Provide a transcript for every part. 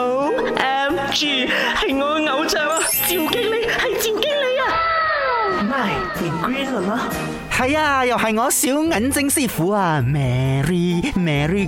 O M G，系我嘅偶像啊！赵。哎，你乖了吗？系啊，又系我小眼睛师傅啊。m e r r y m e r r y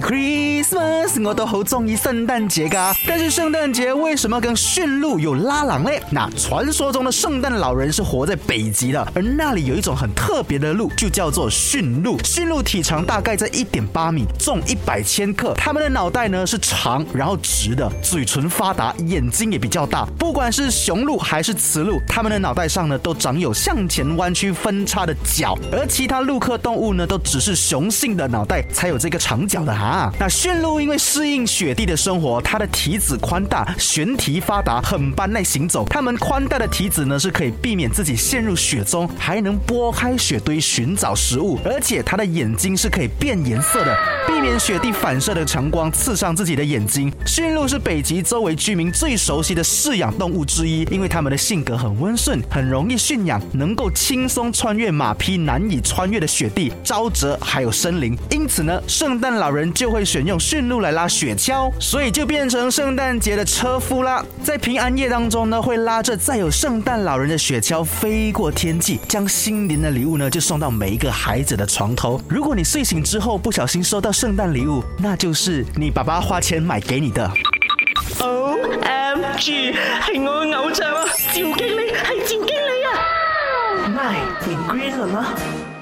Christmas，我都好中意圣诞节噶。但是圣诞节为什么跟驯鹿有拉郎呢？那传说中的圣诞老人是活在北极的，而那里有一种很特别的鹿，就叫做驯鹿。驯鹿体长大概在一点八米，重一百千克。它们的脑袋呢是长然后直的，嘴唇发达，眼睛也比较大。不管是雄鹿还是雌鹿，它们的脑袋上呢都长有向前。弯曲分叉的脚，而其他陆客动物呢，都只是雄性的脑袋才有这个长角的啊。那驯鹿因为适应雪地的生活，它的蹄子宽大，悬蹄发达，很般耐行走。它们宽大的蹄子呢，是可以避免自己陷入雪中，还能拨开雪堆寻找食物。而且它的眼睛是可以变颜色的。避免雪地反射的强光刺伤自己的眼睛。驯鹿是北极周围居民最熟悉的饲养动物之一，因为它们的性格很温顺，很容易驯养，能够轻松穿越马匹难以穿越的雪地、沼泽还有森林。因此呢，圣诞老人就会选用驯鹿来拉雪橇，所以就变成圣诞节的车夫啦。在平安夜当中呢，会拉着载有圣诞老人的雪橇飞过天际，将新年的礼物呢就送到每一个孩子的床头。如果你睡醒之后不小心收到圣圣诞礼物，那就是你爸爸花钱买给你的。O M G，系我偶像啊，赵经理系赵经理啊。My，你 e green 了吗？